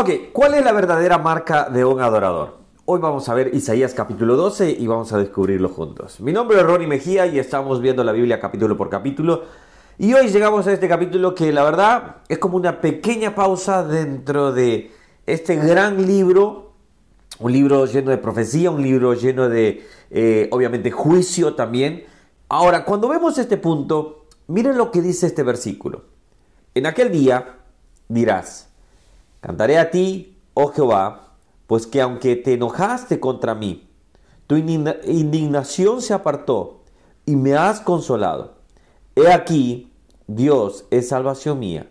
Ok, ¿cuál es la verdadera marca de un adorador? Hoy vamos a ver Isaías capítulo 12 y vamos a descubrirlo juntos. Mi nombre es Ronnie Mejía y estamos viendo la Biblia capítulo por capítulo. Y hoy llegamos a este capítulo que la verdad es como una pequeña pausa dentro de este gran libro. Un libro lleno de profecía, un libro lleno de, eh, obviamente, juicio también. Ahora, cuando vemos este punto, miren lo que dice este versículo. En aquel día dirás, Cantaré a ti, oh Jehová, pues que aunque te enojaste contra mí, tu indignación se apartó y me has consolado. He aquí, Dios es salvación mía.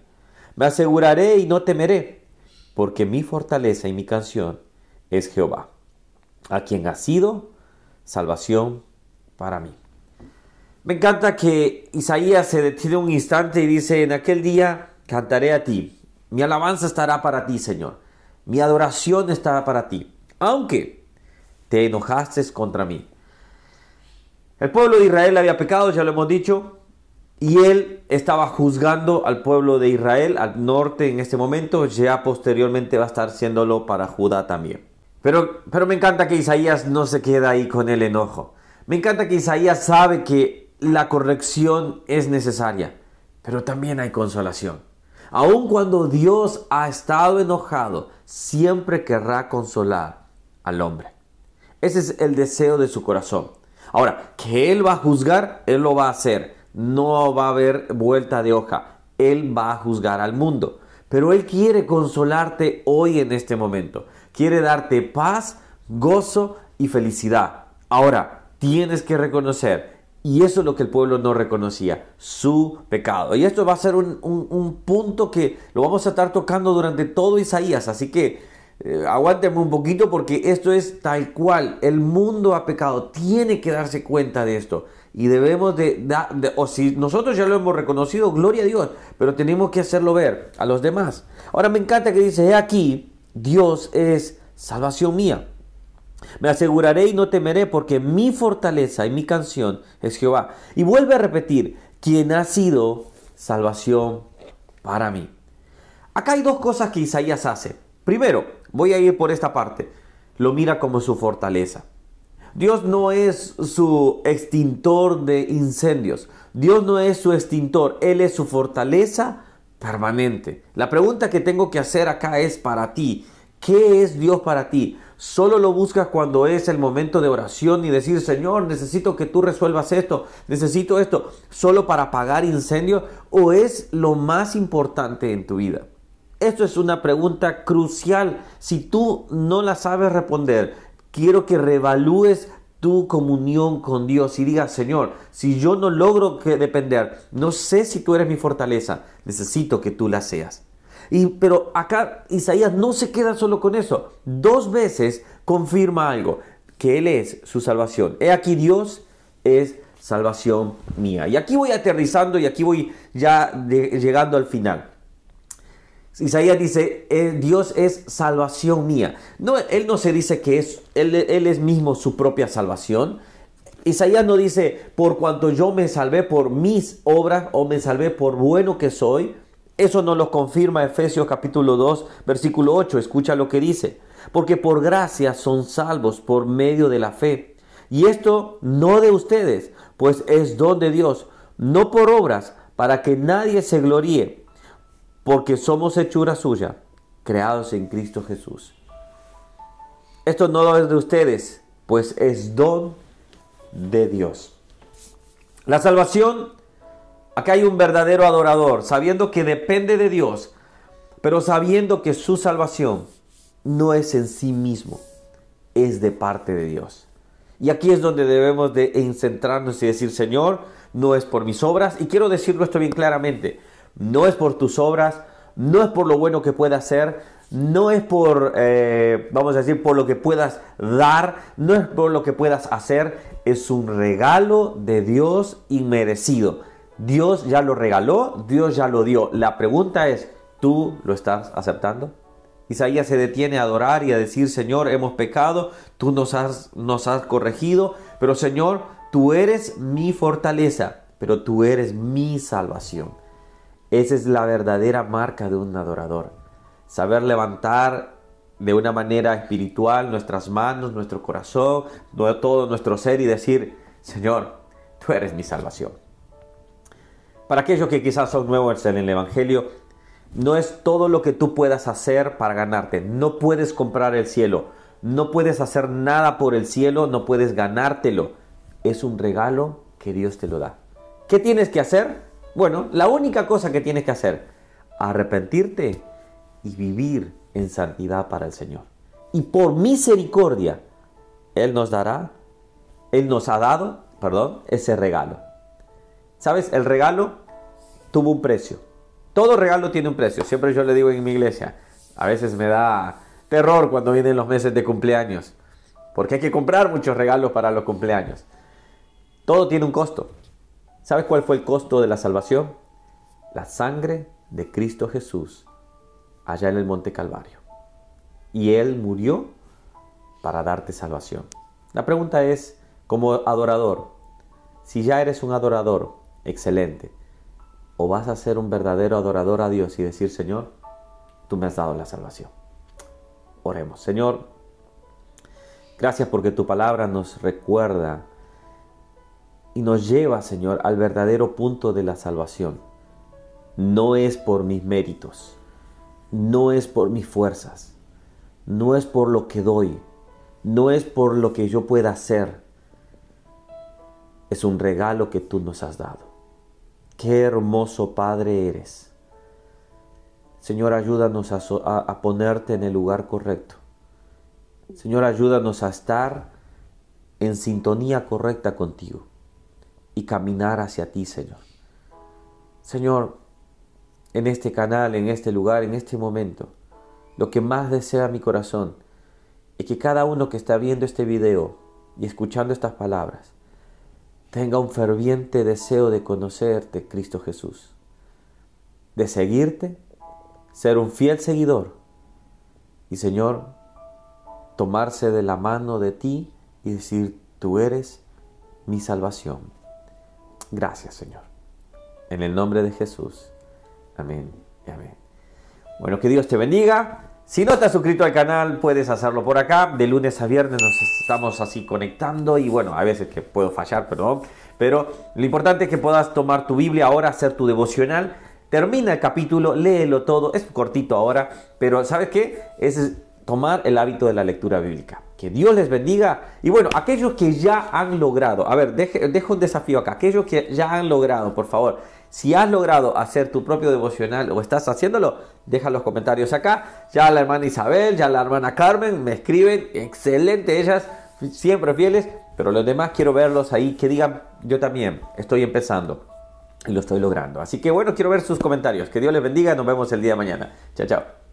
Me aseguraré y no temeré, porque mi fortaleza y mi canción es Jehová, a quien ha sido salvación para mí. Me encanta que Isaías se detiene un instante y dice, en aquel día cantaré a ti, mi alabanza estará para ti, Señor. Mi adoración estará para ti. Aunque te enojaste contra mí. El pueblo de Israel había pecado, ya lo hemos dicho. Y él estaba juzgando al pueblo de Israel, al norte en este momento. Ya posteriormente va a estar siéndolo para Judá también. Pero, pero me encanta que Isaías no se queda ahí con el enojo. Me encanta que Isaías sabe que la corrección es necesaria. Pero también hay consolación. Aun cuando Dios ha estado enojado, siempre querrá consolar al hombre. Ese es el deseo de su corazón. Ahora, que Él va a juzgar, Él lo va a hacer. No va a haber vuelta de hoja. Él va a juzgar al mundo. Pero Él quiere consolarte hoy en este momento. Quiere darte paz, gozo y felicidad. Ahora, tienes que reconocer y eso es lo que el pueblo no reconocía, su pecado. Y esto va a ser un, punto que lo vamos a estar tocando durante todo Isaías. Así que eh, un poquito porque esto es tal cual. El mundo ha pecado. Tiene que darse cuenta de esto. Y debemos de, o si nosotros ya lo hemos reconocido, gloria a Dios. Pero tenemos que hacerlo ver a los demás. Ahora me encanta que dice, he aquí, Dios es salvación mía. Me aseguraré y no temeré porque mi fortaleza y mi canción es Jehová. Y vuelve a repetir, quien ha sido salvación para mí. Acá hay dos cosas que Isaías hace. Primero, voy a ir por esta parte. Lo mira como su fortaleza. Dios no es su extintor de incendios. Dios no es su extintor. Él es su fortaleza permanente. La pregunta que tengo que hacer acá es para ti. ¿Qué es Dios para ti? Solo lo buscas cuando es el momento de oración y decir, Señor, necesito que tú resuelvas esto, necesito esto, solo para apagar incendio o es lo más importante en tu vida. Esto es una pregunta crucial. Si tú no la sabes responder, quiero que revalúes tu comunión con Dios y digas, Señor, si yo no logro que depender, no sé si tú eres mi fortaleza, necesito que tú la seas. Y, pero acá Isaías no se queda solo con eso. Dos veces confirma algo, que Él es su salvación. He aquí Dios es salvación mía. Y aquí voy aterrizando y aquí voy ya llegando al final. Isaías dice, eh, Dios es salvación mía. No, él no se dice que es, él, él es mismo su propia salvación. Isaías no dice, por cuanto yo me salvé por mis obras o me salvé por bueno que soy. Eso nos lo confirma Efesios capítulo 2, versículo 8. Escucha lo que dice. Porque por gracia son salvos por medio de la fe. Y esto no de ustedes, pues es don de Dios, no por obras, para que nadie se gloríe, porque somos hechura suya, creados en Cristo Jesús. Esto no es de ustedes, pues es don de Dios. La salvación Acá hay un verdadero adorador, sabiendo que depende de Dios, pero sabiendo que su salvación no es en sí mismo, es de parte de Dios. Y aquí es donde debemos de centrarnos y decir, Señor, no es por mis obras, y quiero decirlo esto bien claramente, no es por tus obras, no es por lo bueno que puedas hacer, no es por, eh, vamos a decir, por lo que puedas dar, no es por lo que puedas hacer, es un regalo de Dios inmerecido. Dios ya lo regaló, Dios ya lo dio. La pregunta es, ¿tú lo estás aceptando? Isaías se detiene a adorar y a decir, Señor, hemos pecado, tú nos has, nos has corregido, pero Señor, tú eres mi fortaleza, pero tú eres mi salvación. Esa es la verdadera marca de un adorador. saber levantar de una manera espiritual nuestras manos, nuestro corazón, todo nuestro ser y decir, Señor, tú eres mi salvación. Para aquellos que quizás son nuevos en el Evangelio, no es todo lo que tú puedas hacer para ganarte. No puedes comprar el cielo. No puedes hacer nada por el cielo. No puedes ganártelo. Es un regalo que Dios te lo da. ¿Qué tienes que hacer? Bueno, la única cosa que tienes que hacer, arrepentirte y vivir en santidad para el Señor. Y por misericordia, Él nos dará, Él nos ha dado, perdón, ese regalo. ¿Sabes? El regalo tuvo un precio. Todo regalo tiene un precio. Siempre yo le digo en mi iglesia. A veces me da terror cuando vienen los meses de cumpleaños. Porque hay que comprar muchos regalos para los cumpleaños. Todo tiene un costo. ¿Sabes cuál fue el costo de la salvación? La sangre de Cristo Jesús allá en el Monte Calvario. Y Él murió para darte salvación. La pregunta es, como adorador, si ya eres un adorador excelente, o vas a ser un verdadero adorador a Dios y decir, Señor, tú me has dado la salvación. Oremos, Señor, gracias porque tu palabra nos recuerda y nos lleva, Señor, al verdadero punto de la salvación. No es por mis méritos, no es por mis fuerzas, no es por lo que doy, no es por lo que yo pueda hacer. Es un regalo que tú nos has dado. Qué hermoso Padre eres. Señor, ayúdanos a, ponerte en el lugar correcto. Señor, ayúdanos a estar en sintonía correcta contigo y caminar hacia ti, Señor. Señor, en este canal, en este lugar, en este momento. Lo que más desea mi corazón es que cada uno que está viendo este video y escuchando estas palabras tenga un ferviente deseo de conocerte, Cristo Jesús, de seguirte, ser un fiel seguidor y Señor, tomarse de la mano de ti y decir, tú eres mi salvación. Gracias, Señor. En el nombre de Jesús. Amén y amén. Bueno, que Dios te bendiga. Si no has suscrito al canal, puedes hacerlo por acá. De lunes a viernes nos estamos así conectando y bueno, a veces que puedo fallar. Pero lo importante es que puedas tomar tu Biblia ahora, hacer tu devocional. Termina el capítulo, léelo todo. Es cortito ahora, pero ¿sabes qué? Es tomar el hábito de la lectura bíblica. Que Dios les bendiga. Y bueno, aquellos que ya han logrado, a ver, dejo un desafío acá. Aquellos que ya han logrado, por favor si has logrado hacer tu propio devocional o estás haciéndolo, deja los comentarios acá. Ya la hermana Isabel, ya la hermana Carmen me escriben, excelente ellas, siempre fieles, pero los demás quiero verlos ahí que digan, yo también estoy empezando y lo estoy logrando. Así que bueno, quiero ver sus comentarios. Que Dios les bendiga, nos vemos el día de mañana. Chao, chao.